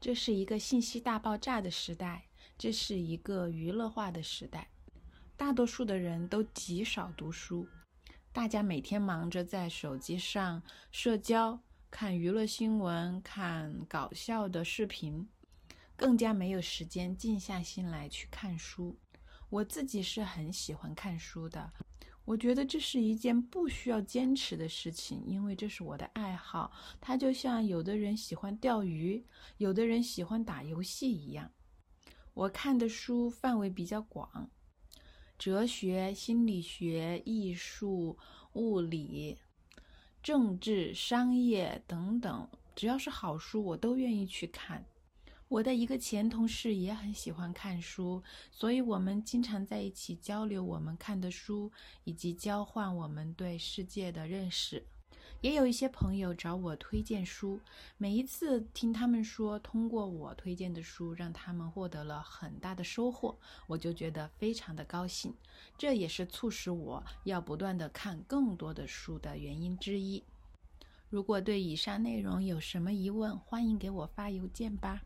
这是一个信息大爆炸的时代，这是一个娱乐化的时代，大多数的人都极少读书，大家每天忙着在手机上社交、看娱乐新闻、看搞笑的视频，更加没有时间静下心来去看书。我自己是很喜欢看书的。我觉得这是一件不需要坚持的事情，因为这是我的爱好。它就像有的人喜欢钓鱼，有的人喜欢打游戏一样。我看的书范围比较广，哲学、心理学、艺术、物理、政治、商业等等，只要是好书，我都愿意去看。我的一个前同事也很喜欢看书，所以我们经常在一起交流我们看的书，以及交换我们对世界的认识。也有一些朋友找我推荐书，每一次听他们说通过我推荐的书让他们获得了很大的收获，我就觉得非常的高兴。这也是促使我要不断的看更多的书的原因之一。如果对以上内容有什么疑问，欢迎给我发邮件吧。